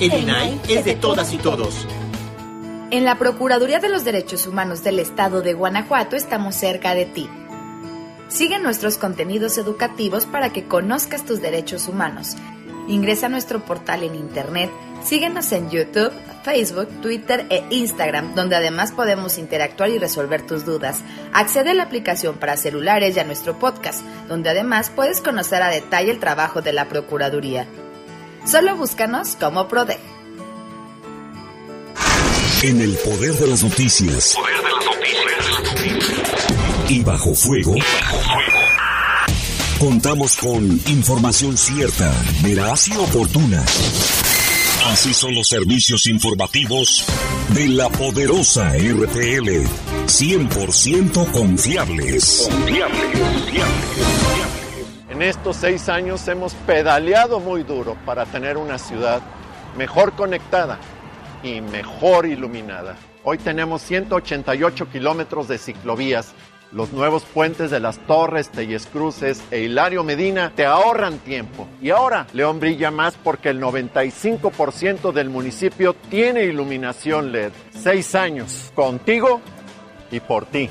El, INAI es de todas y todos. En la Procuraduría de los Derechos Humanos del Estado de Guanajuato estamos cerca de ti. Sigue nuestros contenidos educativos para que conozcas tus derechos humanos. Ingresa a nuestro portal en internet, síguenos en YouTube, Facebook, Twitter e Instagram, donde además podemos interactuar y resolver tus dudas. Accede a la aplicación para celulares y a nuestro podcast, donde además puedes conocer a detalle el trabajo de la Procuraduría. Solo búscanos como PRODEG. En el poder de las noticias. Poder de las noticias. Y bajo fuego. Contamos con información cierta, veraz y oportuna. Así son los servicios informativos de la poderosa RTL. 100% confiables. Confiables, En estos seis años hemos pedaleado muy duro para tener una ciudad mejor conectada y mejor iluminada. Hoy tenemos 188 kilómetros de ciclovías. Los nuevos puentes de las Torres, Telles Cruces e Hilario Medina te ahorran tiempo. Y ahora León brilla más porque el 95% del municipio tiene iluminación LED. Seis años, contigo y por ti.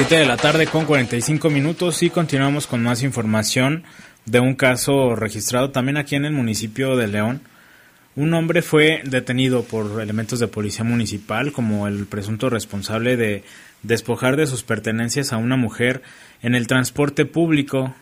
Siete de la tarde con 45 minutos y continuamos con más información de un caso registrado también aquí en el municipio de León. Un hombre fue detenido por elementos de policía municipal como el presunto responsable de despojar de sus pertenencias a una mujer en el transporte público.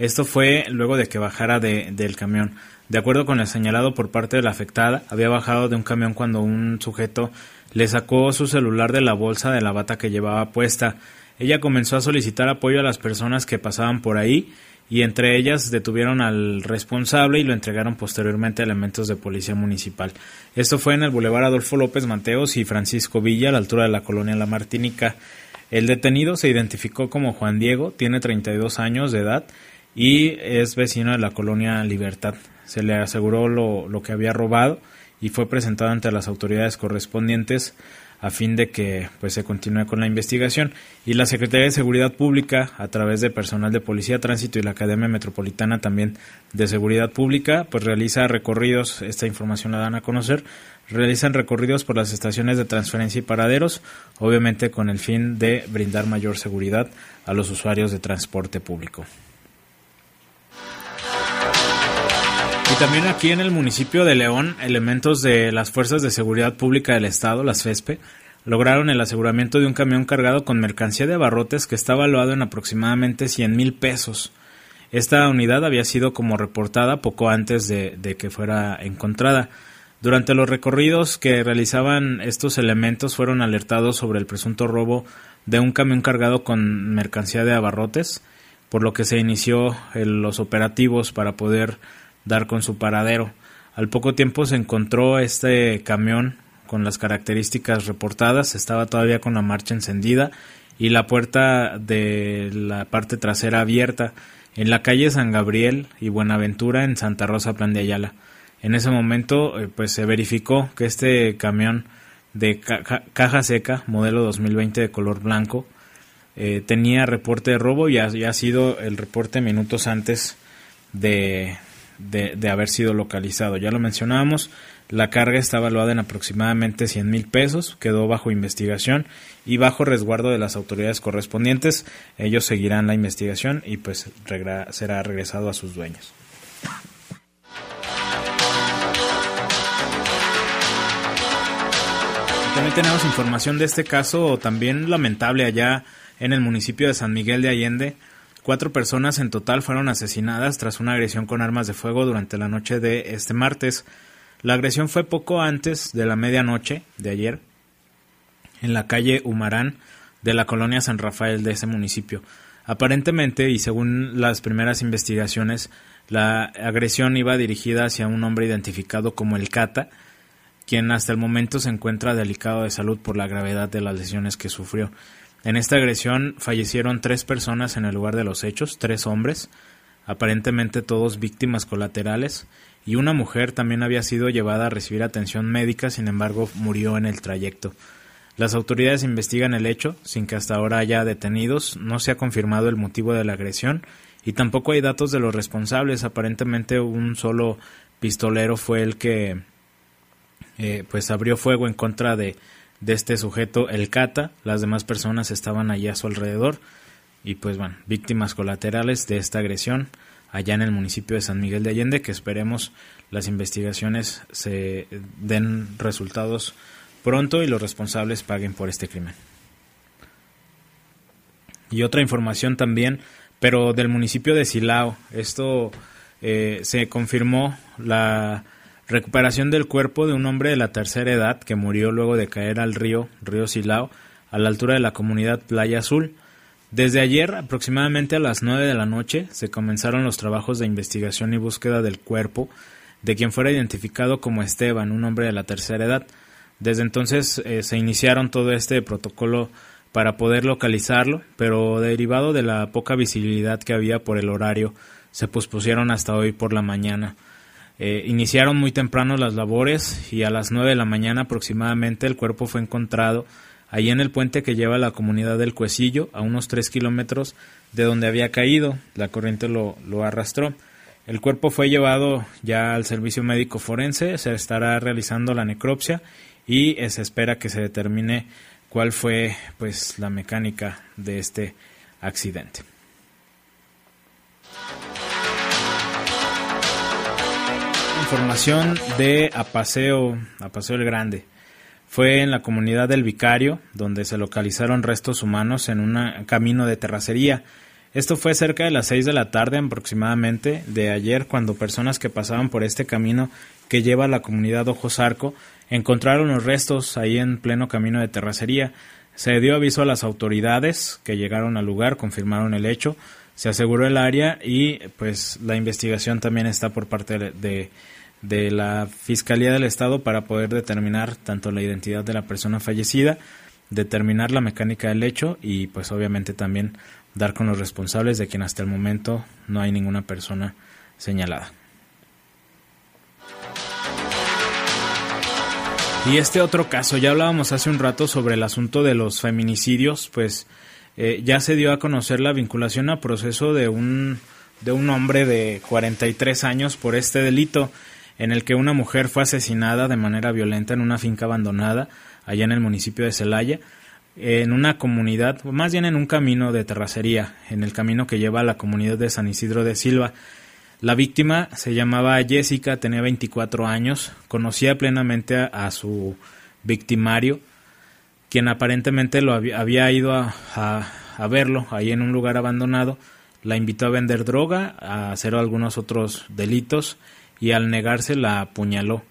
Esto fue luego de que bajara de, del camión. De acuerdo con el señalado por parte de la afectada, había bajado de un camión cuando un sujeto le sacó su celular de la bolsa de la bata que llevaba puesta. Ella comenzó a solicitar apoyo a las personas que pasaban por ahí y entre ellas detuvieron al responsable y lo entregaron posteriormente a elementos de policía municipal. Esto fue en el Boulevard Adolfo López Mateos y Francisco Villa, a la altura de la colonia La Martínica. El detenido se identificó como Juan Diego, tiene 32 años de edad y es vecino de la colonia Libertad. Se le aseguró lo, lo que había robado y fue presentado ante las autoridades correspondientes a fin de que pues se continúe con la investigación. Y la Secretaría de Seguridad Pública a través de personal de Policía Tránsito y la Academia Metropolitana también de Seguridad Pública pues realiza recorridos esta información la dan a conocer realizan recorridos por las estaciones de transferencia y paraderos obviamente con el fin de brindar mayor seguridad a los usuarios de transporte público también aquí en el municipio de León, elementos de las Fuerzas de Seguridad Pública del Estado, las FESPE, lograron el aseguramiento de un camión cargado con mercancía de abarrotes que está valuado en aproximadamente 100 mil pesos. Esta unidad había sido como reportada poco antes de, que fuera encontrada. Durante los recorridos que realizaban estos elementos fueron alertados sobre el presunto robo de un camión cargado con mercancía de abarrotes, por lo que se inició los operativos para poder dar con su paradero. Al poco tiempo se encontró este camión con las características reportadas, estaba todavía con la marcha encendida y la puerta de la parte trasera abierta en la calle San Gabriel y Buenaventura en Santa Rosa Plan de Ayala. En ese momento eh, pues se verificó que este camión de caja, caja seca modelo 2020 de color blanco eh, tenía reporte de robo y ha sido el reporte minutos antes de, de, haber sido localizado. Ya lo mencionábamos, la carga está evaluada en aproximadamente 100 mil pesos, quedó bajo investigación y bajo resguardo de las autoridades correspondientes. Ellos seguirán la investigación y pues será regresado a sus dueños. También tenemos información de este caso también lamentable allá en el municipio de San Miguel de Allende Cuatro personas en total fueron asesinadas tras una agresión con armas de fuego durante la noche de este martes. La agresión fue poco antes de la medianoche de ayer en la calle Humarán de la colonia San Rafael de ese municipio. Aparentemente, y según las primeras investigaciones, la agresión iba dirigida hacia un hombre identificado como el Cata, quien hasta el momento se encuentra delicado de salud por la gravedad de las lesiones que sufrió. En esta agresión fallecieron tres personas en el lugar de los hechos, tres hombres, aparentemente todos víctimas colaterales, y una mujer también había sido llevada a recibir atención médica, sin embargo murió en el trayecto. Las autoridades investigan el hecho, sin que hasta ahora haya detenidos, no se ha confirmado el motivo de la agresión y tampoco hay datos de los responsables. Aparentemente un solo pistolero fue el que eh, pues abrió fuego en contra de, de este sujeto, el Cata. Las demás personas estaban allí a su alrededor y pues bueno, víctimas colaterales de esta agresión allá en el municipio de San Miguel de Allende, que esperemos las investigaciones se den resultados pronto y los responsables paguen por este crimen. Y otra información también, pero del municipio de Silao. Esto eh, se confirmó la Recuperación del cuerpo de un hombre de la tercera edad que murió luego de caer al río, río Silao, a la altura de la comunidad Playa Azul. Desde ayer, aproximadamente a las nueve de la noche, se comenzaron los trabajos de investigación y búsqueda del cuerpo de quien fuera identificado como Esteban, un hombre de la tercera edad. Desde entonces eh, se iniciaron todo este protocolo para poder localizarlo, pero derivado de la poca visibilidad que había por el horario, se pospusieron hasta hoy por la mañana. Eh, iniciaron muy temprano las labores y a las 9 de la mañana aproximadamente el cuerpo fue encontrado ahí en el puente que lleva a la comunidad del Cuecillo, a unos 3 kilómetros de donde había caído. La corriente lo, lo arrastró. El cuerpo fue llevado ya al servicio médico forense, se estará realizando la necropsia y se espera que se determine cuál fue pues la mecánica de este accidente. Información de Apaseo, Apaseo el Grande. Fue en la comunidad del Vicario, donde se localizaron restos humanos en un camino de terracería. Esto fue cerca de las 6 de la tarde aproximadamente de ayer, cuando personas que pasaban por este camino que lleva a la comunidad Ojos Arco encontraron los restos ahí en pleno camino de terracería. Se dio aviso a las autoridades que llegaron al lugar, confirmaron el hecho, se aseguró el área y pues la investigación también está por parte de, de la Fiscalía del Estado para poder determinar tanto la identidad de la persona fallecida, determinar la mecánica del hecho y pues obviamente también dar con los responsables de quien hasta el momento no hay ninguna persona señalada. Y este otro caso, ya hablábamos hace un rato sobre el asunto de los feminicidios, pues eh, ya se dio a conocer la vinculación a proceso de un, de un hombre de 43 años por este delito, en el que una mujer fue asesinada de manera violenta en una finca abandonada allá en el municipio de Celaya, en una comunidad, más bien en un camino de terracería, en el camino que lleva a la comunidad de San Isidro de Silva. La víctima se llamaba Jessica, tenía 24 años, conocía plenamente a, su victimario, quien aparentemente lo había, ido a, a, verlo ahí en un lugar abandonado, la invitó a vender droga, a hacer algunos otros delitos y al negarse la apuñaló.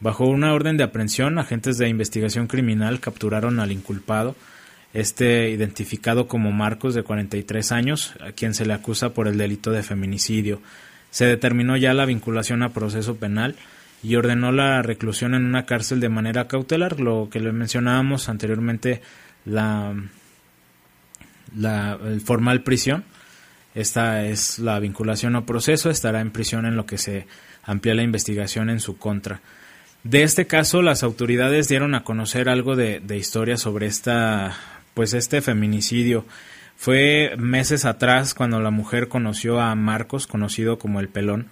Bajo una orden de aprehensión, agentes de investigación criminal capturaron al inculpado, este identificado como Marcos de 43 años, a quien se le acusa por el delito de feminicidio se determinó ya la vinculación a proceso penal y ordenó la reclusión en una cárcel de manera cautelar, lo que le mencionábamos anteriormente, la, la formal prisión. Esta es la vinculación a proceso, estará en prisión en lo que se amplía la investigación en su contra. De este caso, las autoridades dieron a conocer algo de, de historia sobre esta, pues este feminicidio fue meses atrás cuando la mujer conoció a Marcos, conocido como el pelón.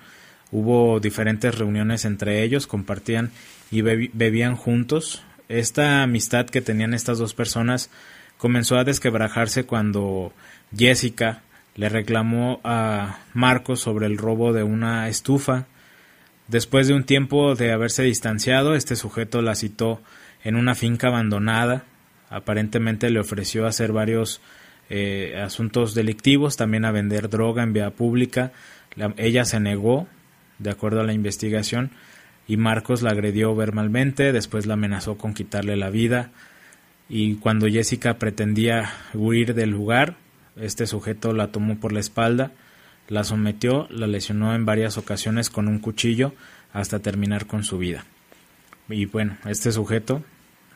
Hubo diferentes reuniones entre ellos, compartían y bebían juntos. Esta amistad que tenían estas dos personas comenzó a desquebrajarse cuando Jessica le reclamó a Marcos sobre el robo de una estufa. Después de un tiempo de haberse distanciado, este sujeto la citó en una finca abandonada. Aparentemente le ofreció hacer varios eh, asuntos delictivos, también a vender droga en vía pública. ella se negó, de acuerdo a la investigación, y Marcos la agredió verbalmente, después la amenazó con quitarle la vida. Y cuando Jessica pretendía huir del lugar, este sujeto la tomó por la espalda, la sometió, la lesionó en varias ocasiones con un cuchillo hasta terminar con su vida. Y bueno, este sujeto,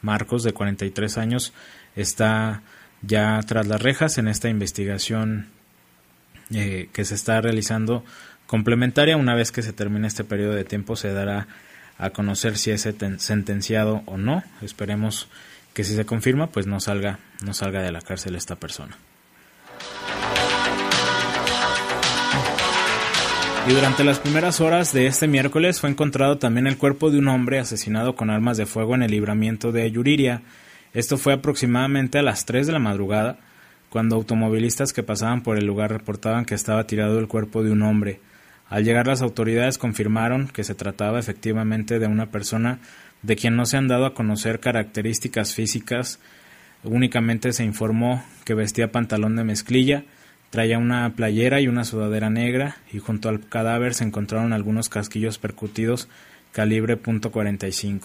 Marcos, de 43 años, está ya tras las rejas en esta investigación eh, que se está realizando complementaria. Una vez que se termine este periodo de tiempo se dará a conocer si es sentenciado o no. Esperemos que si se confirma pues no salga, no salga de la cárcel esta persona. Y durante las primeras horas de este miércoles fue encontrado también el cuerpo de un hombre asesinado con armas de fuego en el libramiento de Yuriria, esto fue aproximadamente a las 3 de la madrugada, cuando automovilistas que pasaban por el lugar reportaban que estaba tirado el cuerpo de un hombre. Al llegar las autoridades confirmaron que se trataba efectivamente de una persona de quien no se han dado a conocer características físicas, únicamente se informó que vestía pantalón de mezclilla, traía una playera y una sudadera negra y junto al cadáver se encontraron algunos casquillos percutidos calibre .45.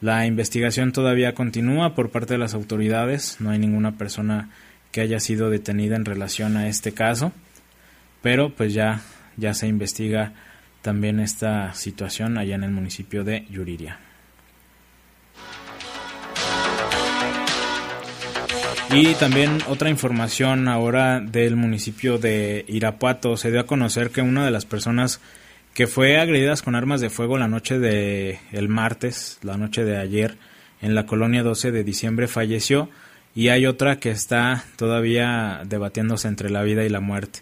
La investigación todavía continúa por parte de las autoridades. No hay ninguna persona que haya sido detenida en relación a este caso, pero pues ya, ya se investiga también esta situación allá en el municipio de Yuriria. Y también otra información ahora del municipio de Irapuato. Se dio a conocer que una de las personas que fue agredida con armas de fuego la noche de el martes, la noche de ayer, en la colonia 12 de diciembre, falleció y hay otra que está todavía debatiéndose entre la vida y la muerte.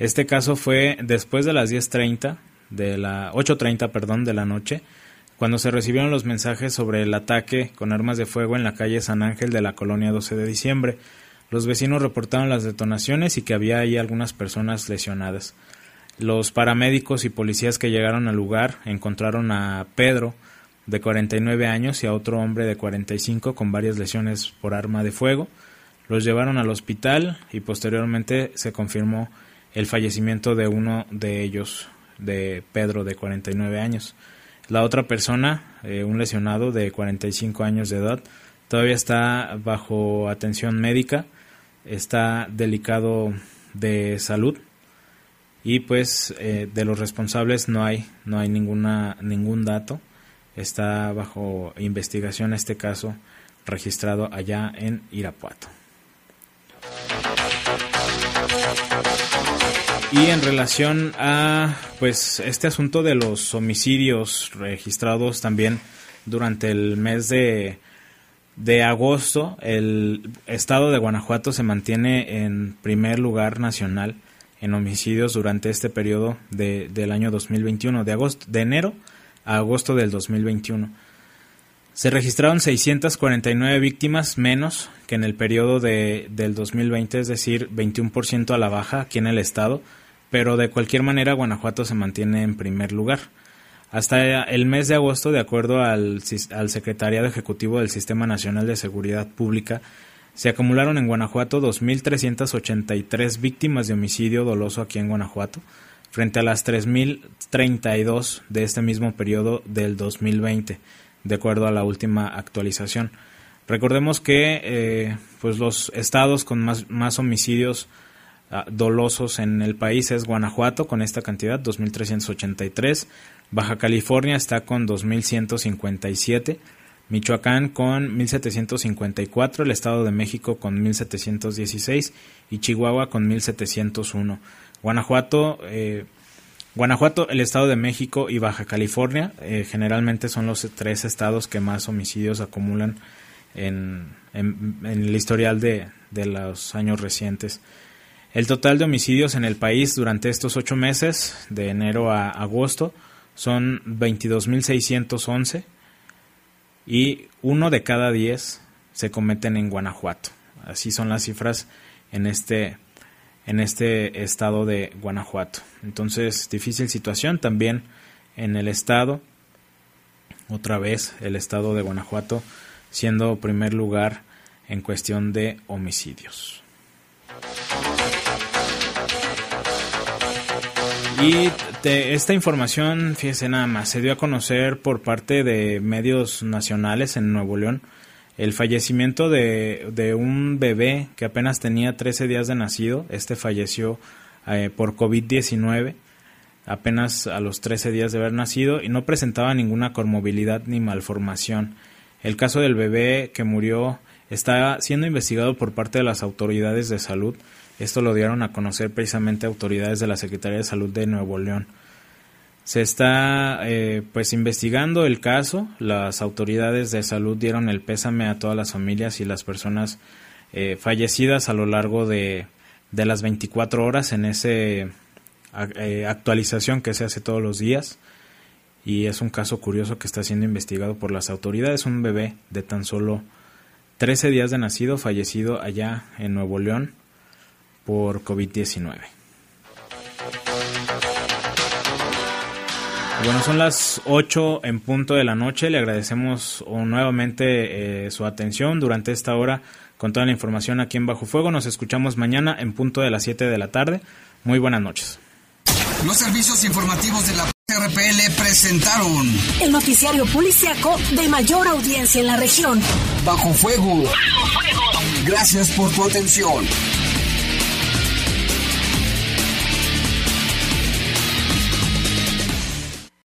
Este caso fue después de las 10.30, de la 8.30, perdón, de la noche, cuando se recibieron los mensajes sobre el ataque con armas de fuego en la calle San Ángel de la colonia 12 de diciembre. Los vecinos reportaron las detonaciones y que había ahí algunas personas lesionadas. Los paramédicos y policías que llegaron al lugar encontraron a Pedro, de 49 años, y a otro hombre de 45 con varias lesiones por arma de fuego. Los llevaron al hospital y posteriormente se confirmó el fallecimiento de uno de ellos, de Pedro, de 49 años. La otra persona, eh, un lesionado de 45 años de edad, todavía está bajo atención médica, está delicado de salud y pues eh, de los responsables no hay no hay ninguna ningún dato. Está bajo investigación este caso registrado allá en Irapuato Y en relación a pues este asunto de los homicidios registrados también durante el mes de, de agosto, el estado de Guanajuato se mantiene en primer lugar nacional en homicidios durante este periodo de, del año 2021, de agosto, de enero a agosto del 2021. Se registraron 649 víctimas menos que en el periodo de, del 2020, es decir, 21% a la baja aquí en el estado, pero de cualquier manera Guanajuato se mantiene en primer lugar. Hasta el mes de agosto, de acuerdo al, al Secretariado Ejecutivo del Sistema Nacional de Seguridad Pública, se acumularon en Guanajuato 2.383 víctimas de homicidio doloso aquí en Guanajuato, frente a las 3.032 de este mismo periodo del 2020 de acuerdo a la última actualización. Recordemos que eh, pues los estados con más, más homicidios ah, dolosos en el país es Guanajuato con esta cantidad, 2.383, Baja California está con 2.157, Michoacán con 1.754, el Estado de México con 1.716 y Chihuahua con 1.701. Guanajuato eh, Guanajuato, el Estado de México y Baja California eh, generalmente son los tres estados que más homicidios acumulan en, el historial de, los años recientes. El total de homicidios en el país durante estos ocho meses, de enero a agosto, son 22.611 y uno de cada diez se cometen en Guanajuato. Así son las cifras en este en este estado de Guanajuato. Entonces, difícil situación también en el estado. Otra vez el estado de Guanajuato siendo primer lugar en cuestión de homicidios. Y esta información, fíjese nada más, se dio a conocer por parte de medios nacionales en Nuevo León el fallecimiento de, de, un bebé que apenas tenía 13 días de nacido. Este falleció eh, por COVID-19 apenas a los 13 días de haber nacido y no presentaba ninguna comorbilidad ni malformación. El caso del bebé que murió está siendo investigado por parte de las autoridades de salud. Esto lo dieron a conocer precisamente autoridades de la Secretaría de Salud de Nuevo León. Se está eh, pues investigando el caso. Las autoridades de salud dieron el pésame a todas las familias y las personas eh, fallecidas a lo largo de, de, las 24 horas en esa eh, actualización que se hace todos los días. Y es un caso curioso que está siendo investigado por las autoridades. Un bebé de tan solo 13 días de nacido fallecido allá en Nuevo León por COVID-19. Bueno, son las 8 en punto de la noche. Le agradecemos nuevamente eh, su atención durante esta hora con toda la información aquí en Bajo Fuego. Nos escuchamos mañana en punto de las 7 de la tarde. Muy buenas noches. Los servicios informativos de la RPL presentaron el noticiario policiaco de mayor audiencia en la región. Bajo Fuego. Bajo Fuego. Gracias por tu atención.